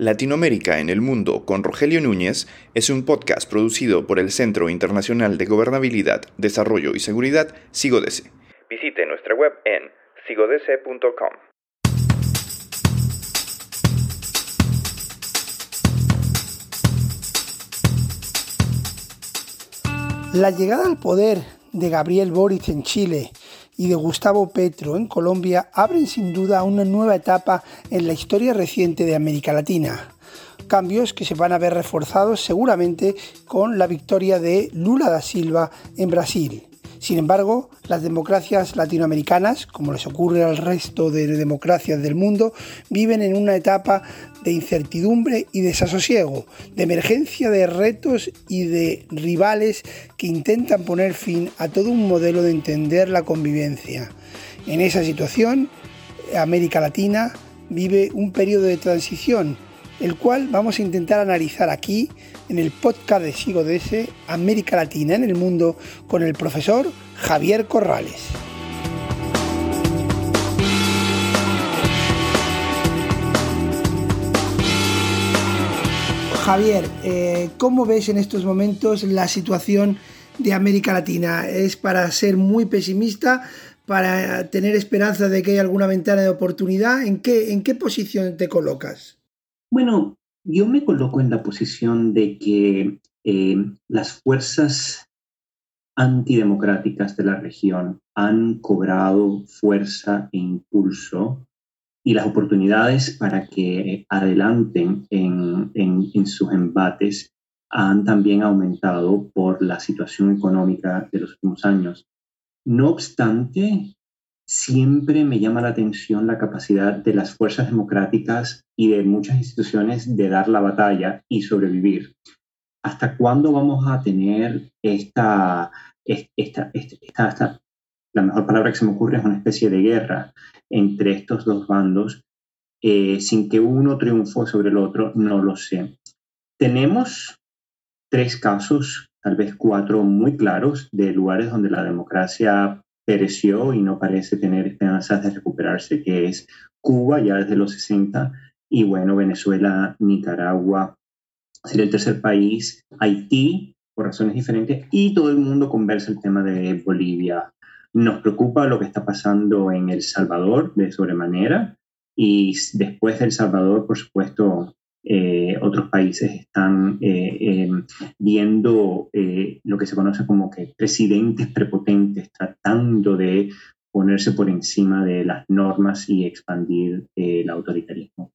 Latinoamérica en el Mundo con Rogelio Núñez es un podcast producido por el Centro Internacional de Gobernabilidad, Desarrollo y Seguridad, SIGODESE. Visite nuestra web en sigodese.com. La llegada al poder de Gabriel Boric en Chile y de Gustavo Petro en Colombia abren sin duda una nueva etapa en la historia reciente de América Latina. Cambios que se van a ver reforzados seguramente con la victoria de Lula da Silva en Brasil. Sin embargo, las democracias latinoamericanas, como les ocurre al resto de democracias del mundo, viven en una etapa de incertidumbre y desasosiego, de emergencia de retos y de rivales que intentan poner fin a todo un modelo de entender la convivencia. En esa situación, América Latina vive un periodo de transición el cual vamos a intentar analizar aquí en el podcast de Sigo ese América Latina en el mundo con el profesor Javier Corrales. Javier, eh, ¿cómo ves en estos momentos la situación de América Latina? ¿Es para ser muy pesimista, para tener esperanza de que hay alguna ventana de oportunidad? ¿En qué, en qué posición te colocas? Bueno, yo me coloco en la posición de que eh, las fuerzas antidemocráticas de la región han cobrado fuerza e impulso y las oportunidades para que adelanten en, en, sus embates han también aumentado por la situación económica de los últimos años. No obstante, siempre me llama la atención la capacidad de las fuerzas democráticas y de muchas instituciones de dar la batalla y sobrevivir. ¿Hasta cuándo vamos a tener esta, esta, esta, la mejor palabra que se me ocurre es una especie de guerra entre estos dos bandos eh, sin que uno triunfo sobre el otro? No lo sé. Tenemos tres casos, tal vez cuatro muy claros, de lugares donde la democracia pereció y no parece tener esperanzas de recuperarse, que es Cuba ya desde los 60 y bueno, Venezuela, Nicaragua sería el tercer país, Haití por razones diferentes y todo el mundo conversa el tema de Bolivia. Nos preocupa lo que está pasando en El Salvador de sobremanera y después de El Salvador, por supuesto, eh, otros países están eh, em, viendo eh, lo que se conoce como que presidentes prepotentes tratando de ponerse por encima de las normas y expandir el autoritarismo.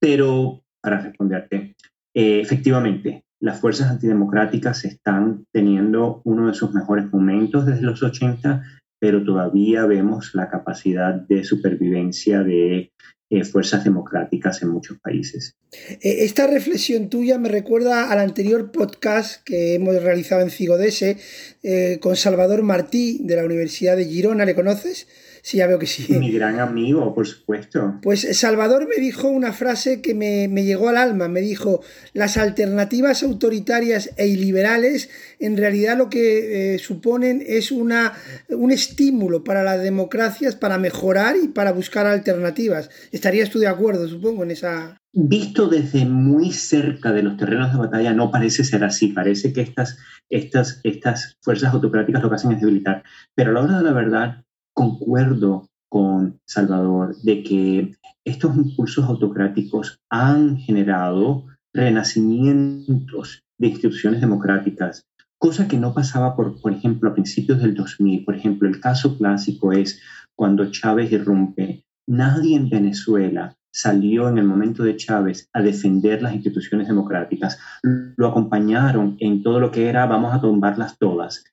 Pero, para responderte, efectivamente, las fuerzas antidemocráticas están teniendo uno de sus mejores momentos desde los 80, pero todavía vemos la capacidad de supervivencia de eh, fuerzas democráticas en muchos países. Eh, esta reflexión tuya me recuerda al anterior podcast que hemos realizado en Cigodese eh, con Salvador Martí de la Universidad de Girona, ¿le conoces? Sí, ya veo que sí. Mi gran amigo, por supuesto. Pues Salvador me dijo una frase que me, llegó al alma. Me dijo, las alternativas autoritarias e iliberales en realidad lo que eh, suponen es una, un estímulo para las democracias para mejorar y para buscar alternativas. ¿Estarías tú de acuerdo, supongo, en esa... Visto desde muy cerca de los terrenos de batalla, no parece ser así. Parece que estas, estas, estas fuerzas autocráticas lo que hacen es debilitar. Pero a la hora de la verdad, concuerdo con Salvador de que estos impulsos autocráticos han generado renacimientos de instituciones democráticas, cosa que no pasaba, por, por ejemplo, a principios del 2000. Por ejemplo, el caso clásico es cuando Chávez irrumpe. Nadie en Venezuela salió en el momento de Chávez a defender las instituciones democráticas. Lo acompañaron en todo lo que era vamos a tumbarlas todas.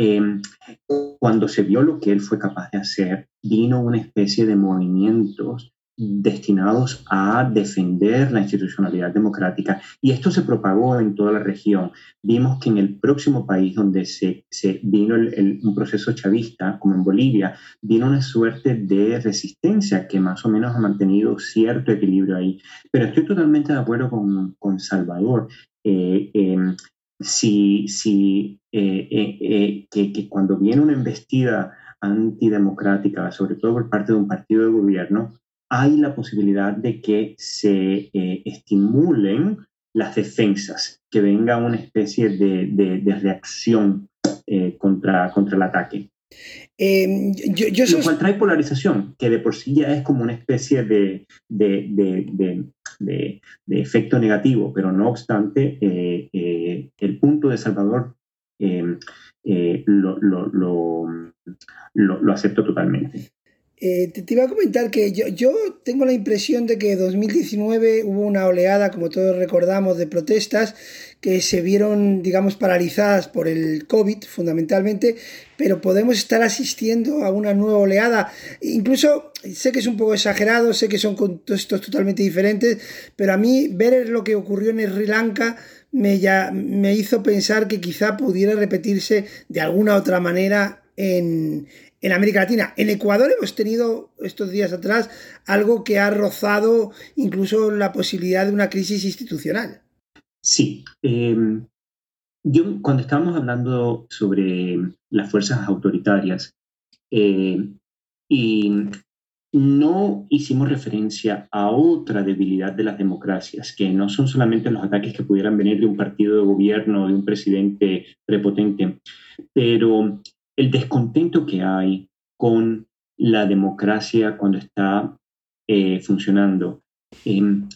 Em, cuando se vio lo que él fue capaz de hacer, vino una especie de movimientos destinados a defender la institucionalidad democrática y esto se propagó en toda la región. Vimos que en el próximo país donde se, se vino un proceso chavista, como en Bolivia, vino una suerte de resistencia que más o menos ha mantenido cierto equilibrio ahí. Pero estoy totalmente de acuerdo con, con Salvador. Eh, em, si, si eh, eh, eh, que, cuando viene una embestida antidemocrática, sobre todo por parte de un partido de gobierno, hay la posibilidad de que se estimulen las defensas, que venga una especie de, reacción eh, contra, contra el ataque. Em, yo, Lo cual trae polarización, que de por sí ya es como una especie de, de efecto negativo, pero no obstante, eh, eh, el punto de Salvador em, lo, lo, lo, lo, acepto totalmente. Eh, te, iba a comentar que yo, yo, tengo la impresión de que 2019 hubo una oleada, como todos recordamos, de protestas que se vieron, digamos, paralizadas por el COVID fundamentalmente, pero podemos estar asistiendo a una nueva oleada. Incluso sé que es un poco exagerado, sé que son contextos totalmente diferentes, pero a mí ver lo que ocurrió en Sri Lanka me, ya, me hizo pensar que quizá pudiera repetirse de alguna otra manera en, en América Latina. En Ecuador hemos tenido estos días atrás algo que ha rozado incluso la posibilidad de una crisis institucional. Sí. Em, yo, cuando estábamos hablando sobre las fuerzas autoritarias, eh, y no hicimos referencia a otra debilidad de las democracias, que no son solamente los ataques que pudieran venir de un partido de gobierno de un presidente prepotente, pero el descontento que hay con la democracia cuando está eh, funcionando. Em,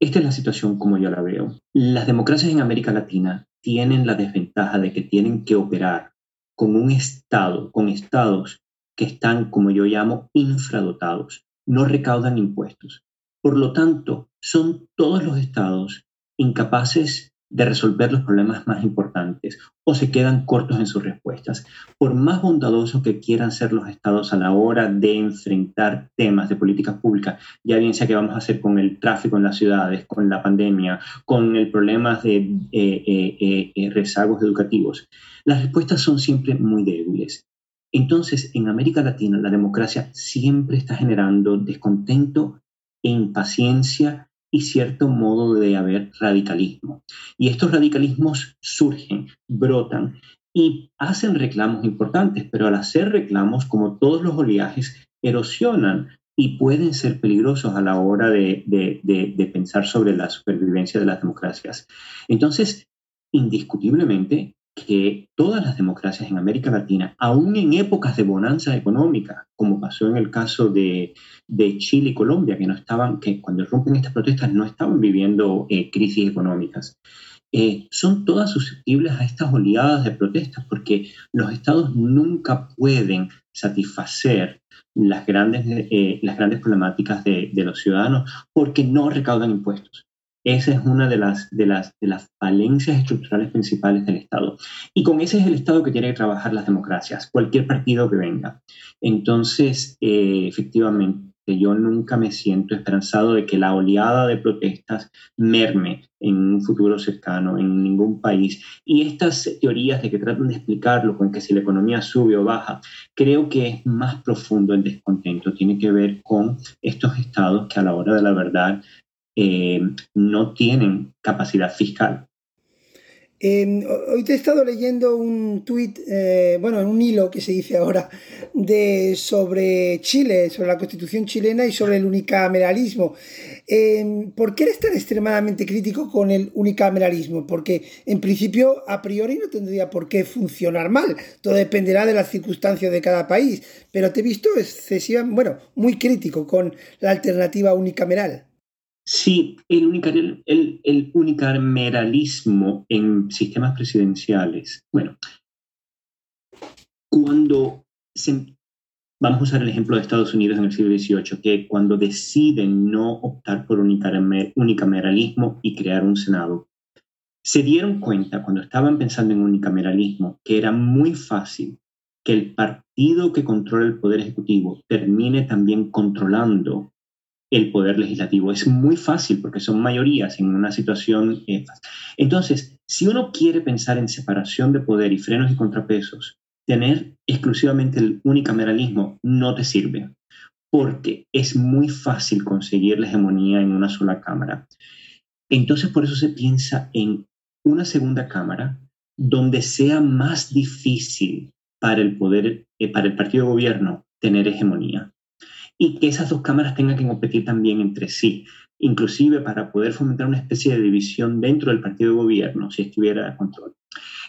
esta es la situación como yo la veo. Las democracias en América Latina tienen la desventaja de que tienen que operar con un Estado, con estados que están, como yo llamo, infradotados, no recaudan impuestos. Por lo tanto, son todos los estados incapaces de resolver los problemas más importantes o se quedan cortos en sus respuestas. Por más bondadosos que quieran ser los estados a la hora de enfrentar temas de políticas públicas, ya bien sea que vamos a hacer con el tráfico en las ciudades, con la pandemia, con el problema de eh, eh, eh, rezagos educativos, las respuestas son siempre muy débiles. Entonces, en América Latina, la democracia siempre está generando descontento e impaciencia y cierto modo de haber radicalismo. Y estos radicalismos surgen, brotan y hacen reclamos importantes, pero al hacer reclamos, como todos los oleajes, erosionan y pueden ser peligrosos a la hora de, de pensar sobre la supervivencia de las democracias. Entonces, indiscutiblemente, que todas las democracias en América Latina, aún en épocas de bonanza económica, como pasó en el caso de, Chile y Colombia, que no estaban, que cuando rompen estas protestas no estaban viviendo eh, crisis económicas, eh, son todas susceptibles a estas oleadas de protestas porque los estados nunca pueden satisfacer las grandes, eh, las grandes problemáticas de, de los ciudadanos porque no recaudan impuestos. Esa es una de las, de, las, de las falencias estructurales principales del Estado. Y con ese es el Estado que tiene que trabajar las democracias, cualquier partido que venga. Entonces, eh, efectivamente, yo nunca me siento esperanzado de que la oleada de protestas merme en un futuro cercano en ningún país. Y estas teorías de que tratan de explicarlo con que si la economía sube o baja, creo que es más profundo el descontento. Tiene que ver con estos estados que a la hora de la verdad eh, no tienen capacidad fiscal. Em, hoy te he estado leyendo un tuit, eh, bueno, en un hilo que se dice ahora, de, sobre Chile, sobre la constitución chilena y sobre el unicameralismo. Em, ¿Por qué eres tan extremadamente crítico con el unicameralismo? Porque en principio, a priori, no tendría por qué funcionar mal. Todo dependerá de las circunstancias de cada país. Pero te he visto excesivamente, bueno, muy crítico con la alternativa unicameral. Sí, el, el, unicameralismo en sistemas presidenciales. Bueno, cuando vamos a usar el ejemplo de Estados Unidos en el siglo XVIII, que cuando deciden no optar por unicameralismo y crear un Senado, se dieron cuenta cuando estaban pensando en unicameralismo que era muy fácil que el partido que controla el poder ejecutivo termine también controlando el poder legislativo. Es muy fácil porque son mayorías en una situación. Eh, entonces, si uno quiere pensar en separación de poder y frenos y contrapesos, tener exclusivamente el unicameralismo no te sirve, porque es muy fácil conseguir la hegemonía en una sola cámara. Entonces, por eso se piensa en una segunda cámara donde sea más difícil para el poder, eh, para el partido de gobierno tener hegemonía. Y que esas dos cámaras tengan que competir también entre sí, inclusive para poder fomentar una especie de división dentro del partido de gobierno, si estuviera a control.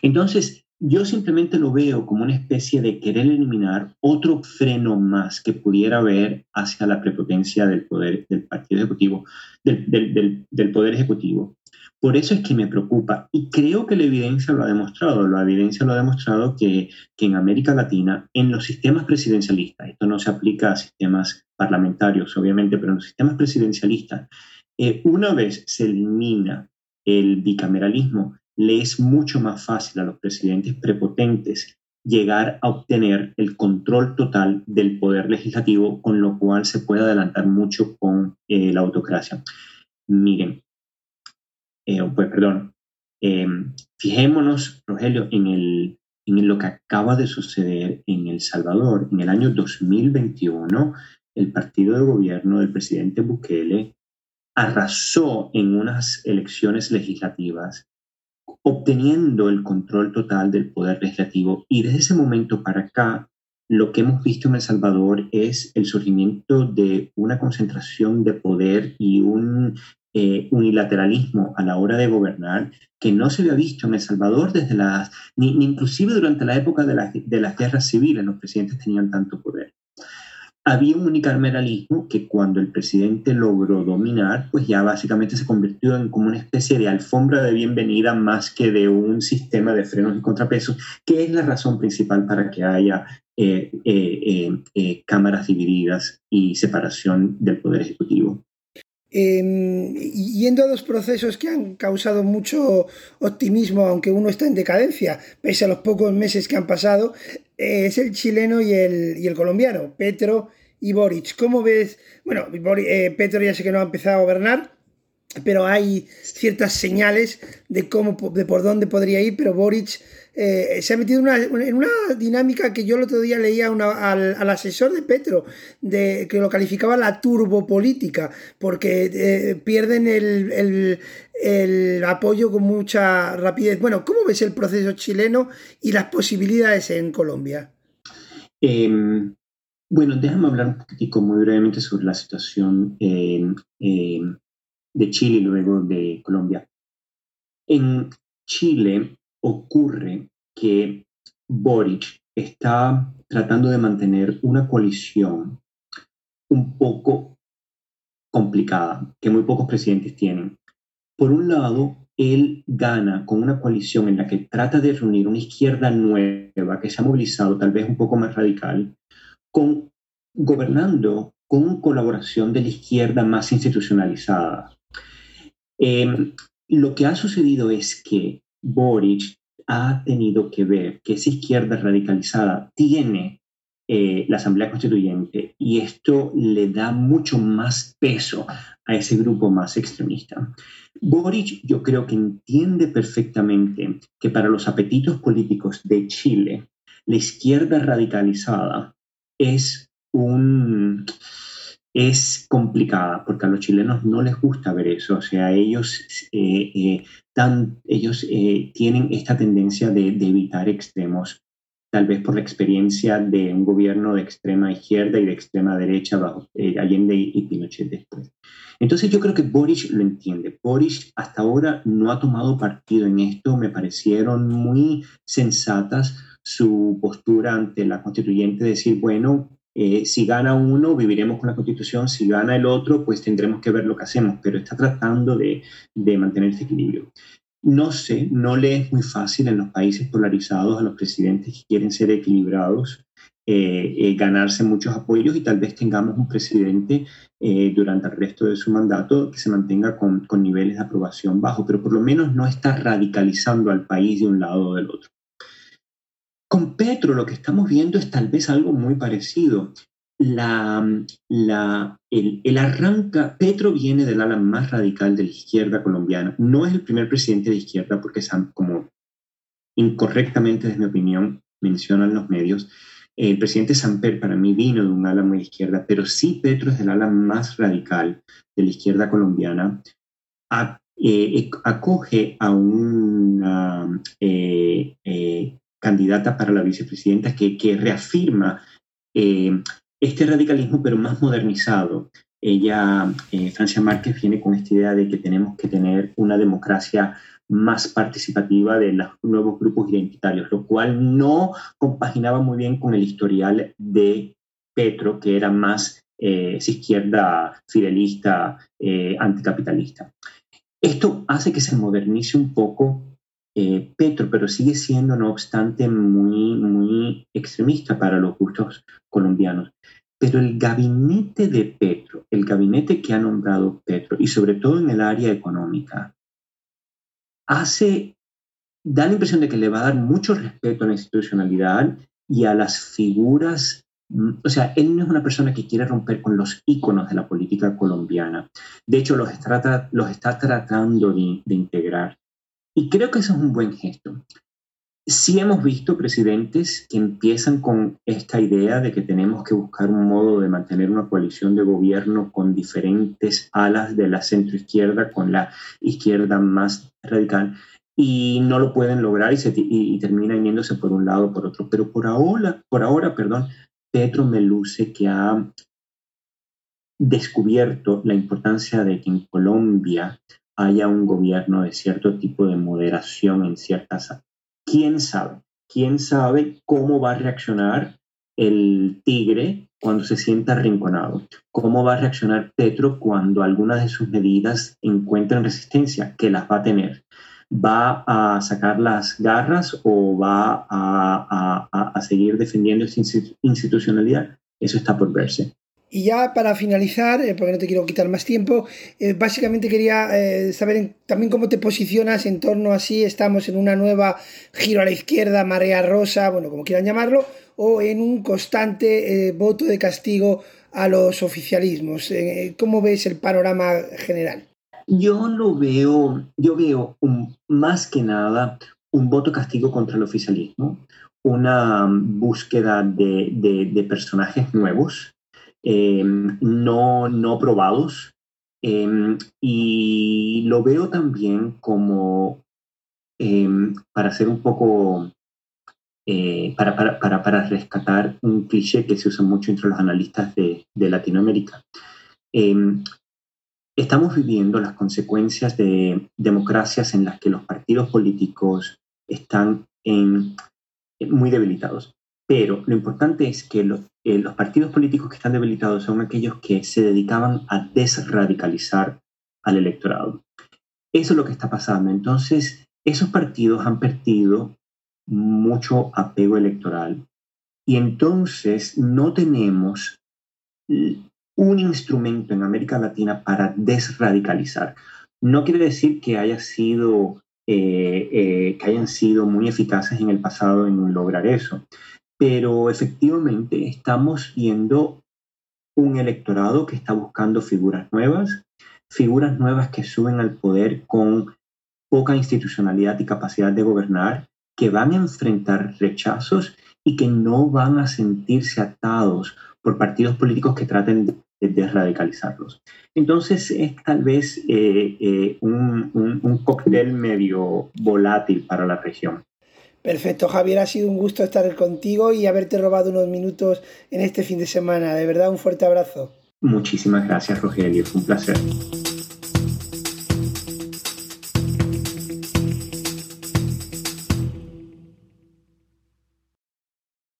Entonces, yo simplemente lo veo como una especie de querer eliminar otro freno más que pudiera haber hacia la prepotencia del poder del partido ejecutivo, del, del poder ejecutivo. Por eso es que me preocupa y creo que la evidencia lo ha demostrado. La evidencia lo ha demostrado que, en América Latina, en los sistemas presidencialistas, esto no se aplica a sistemas parlamentarios, obviamente, pero en los sistemas presidencialistas, eh, una vez se elimina el bicameralismo, le es mucho más fácil a los presidentes prepotentes llegar a obtener el control total del poder legislativo, con lo cual se puede adelantar mucho con eh, la autocracia. Miren, eh, pues perdón, eh, fijémonos, Rogelio, en, el, en lo que acaba de suceder en El Salvador. En el año 2021, el partido de gobierno del presidente Bukele arrasó en unas elecciones legislativas, obteniendo el control total del poder legislativo. Y desde ese momento para acá, lo que hemos visto en El Salvador es el surgimiento de una concentración de poder y un eh, unilateralismo a la hora de gobernar que no se había visto en El Salvador desde las, ni, inclusive durante la época de, de las guerras civiles, los presidentes tenían tanto poder. Había un unicameralismo que cuando el presidente logró dominar, pues ya básicamente se convirtió en como una especie de alfombra de bienvenida más que de un sistema de frenos y contrapesos, que es la razón principal para que haya eh, eh, cámaras divididas y separación del poder ejecutivo. Eh, yendo a dos procesos que han causado mucho optimismo, aunque uno está en decadencia, pese a los pocos meses que han pasado, eh, es el chileno y el, y el, colombiano, Petro y Boric. ¿Cómo ves? Bueno, eh, Petro ya sé que no ha empezado a gobernar, pero hay ciertas señales de cómo, de por dónde podría ir, pero Boric eh, se ha metido en una dinámica que yo el otro día leía al, asesor de Petro, que lo calificaba la turbopolítica, porque eh, pierden el, apoyo con mucha rapidez. Bueno, ¿cómo ves el proceso chileno y las posibilidades en Colombia? Em, bueno, déjame hablar un poquitico muy brevemente sobre la situación de Chile y luego de Colombia. En Chile, ocurre que Boric está tratando de mantener una coalición un poco complicada, que muy pocos presidentes tienen. Por un lado, él gana con una coalición en la que trata de reunir una izquierda nueva que se ha movilizado, tal vez un poco más radical, con gobernando con colaboración de la izquierda más institucionalizada. Em, lo que ha sucedido es que Boric ha tenido que ver que esa izquierda radicalizada tiene eh, la Asamblea Constituyente y esto le da mucho más peso a ese grupo más extremista. Boric yo creo que entiende perfectamente que para los apetitos políticos de Chile, la izquierda radicalizada es un es complicada porque a los chilenos no les gusta ver eso. O sea, ellos, eh, eh, ellos eh, tienen esta tendencia de, evitar extremos, tal vez por la experiencia de un gobierno de extrema izquierda y de extrema derecha bajo Allende y Pinochet después. Entonces yo creo que Boris lo entiende. Boris hasta ahora no ha tomado partido en esto. Me parecieron muy sensatas su postura ante la constituyente, decir, bueno, eh, si gana uno, viviremos con la constitución, si gana el otro, pues tendremos que ver lo que hacemos, pero está tratando de, mantener ese equilibrio. No sé, no le es muy fácil en los países polarizados a los presidentes que quieren ser equilibrados eh, eh, ganarse muchos apoyos y tal vez tengamos un presidente durante el resto de su mandato que se mantenga con, con niveles de aprobación bajos, pero por lo menos no está radicalizando al país de un lado o del otro. Con Petro lo que estamos viendo es tal vez algo muy parecido. La, el, arranca, Petro viene del ala más radical de la izquierda colombiana. No es el primer presidente de izquierda porque, como incorrectamente, desde mi opinión, mencionan los medios, el presidente Samper para mí vino de un ala muy izquierda, pero sí Petro es el ala más radical de la izquierda colombiana. Eh, acoge a una eh, eh, candidata para la vicepresidenta que, que reafirma eh, este radicalismo, pero más modernizado. Ella, eh, Francia Márquez, viene con esta idea de que tenemos que tener una democracia más participativa de los nuevos grupos identitarios, lo cual no compaginaba muy bien con el historial de Petro, que era más eh, izquierda fidelista, eh, anticapitalista. Esto hace que se modernice un poco eh, Petro, pero sigue siendo, no obstante, muy, muy extremista para los gustos colombianos. Pero el gabinete de Petro, el gabinete que ha nombrado Petro, y sobre todo en el área económica, hace, da la impresión de que le va a dar mucho respeto a la institucionalidad y a las figuras. Mm, o sea, él no es una persona que quiere romper con los íconos de la política colombiana. De hecho, los está, los está tratando de integrar. Y creo que eso es un buen gesto. Sí hemos visto presidentes que empiezan con esta idea de que tenemos que buscar un modo de mantener una coalición de gobierno con diferentes alas de la centroizquierda, con la izquierda más radical, y no lo pueden lograr y, se, y, terminan yéndose por un lado o por otro. Pero por ahora, por ahora, perdón, Petro me luce que ha descubierto la importancia de que en Colombia haya un gobierno de cierto tipo de moderación en ciertas ¿Quién sabe? ¿Quién sabe cómo va a reaccionar el tigre cuando se sienta arrinconado? ¿Cómo va a reaccionar Petro cuando algunas de sus medidas encuentren resistencia? Que las va a tener. ¿Va a sacar las garras o va a, a seguir defendiendo esa institucionalidad? Eso está por verse. Y ya para finalizar, eh, porque no te quiero quitar más tiempo, eh, básicamente quería eh, saber también cómo te posicionas en torno a si estamos en una nueva giro a la izquierda, marea rosa, bueno, como quieran llamarlo, o en un constante voto de castigo a los oficialismos. ¿Cómo ves el panorama general? Yo lo veo, yo veo más que nada un voto castigo contra el oficialismo, una búsqueda de, de personajes nuevos Em, no, no probados. Em, y lo veo también como, em, para hacer un poco, eh, para, para, para, para, rescatar un cliché que se usa mucho entre los analistas de, de Latinoamérica. estamos viviendo las consecuencias de democracias en las que los partidos políticos están en, muy debilitados. Pero lo importante es que los, eh, los partidos políticos que están debilitados son aquellos que se dedicaban a desradicalizar al electorado. Eso es lo que está pasando. Entonces, esos partidos han perdido mucho apego electoral y entonces no tenemos un instrumento en América Latina para desradicalizar. No quiere decir que haya sido eh, eh, que hayan sido muy eficaces en el pasado en lograr eso, pero efectivamente estamos viendo un electorado que está buscando figuras nuevas, figuras nuevas que suben al poder con poca institucionalidad y capacidad de gobernar, que van a enfrentar rechazos y que no van a sentirse atados por partidos políticos que traten de desradicalizarlos. Entonces es tal vez eh, eh, un cóctel medio volátil para la región. Perfecto, Javier, ha sido un gusto estar contigo y haberte robado unos minutos en este fin de semana. De verdad, un fuerte abrazo. Muchísimas gracias, Rogelio. Un placer.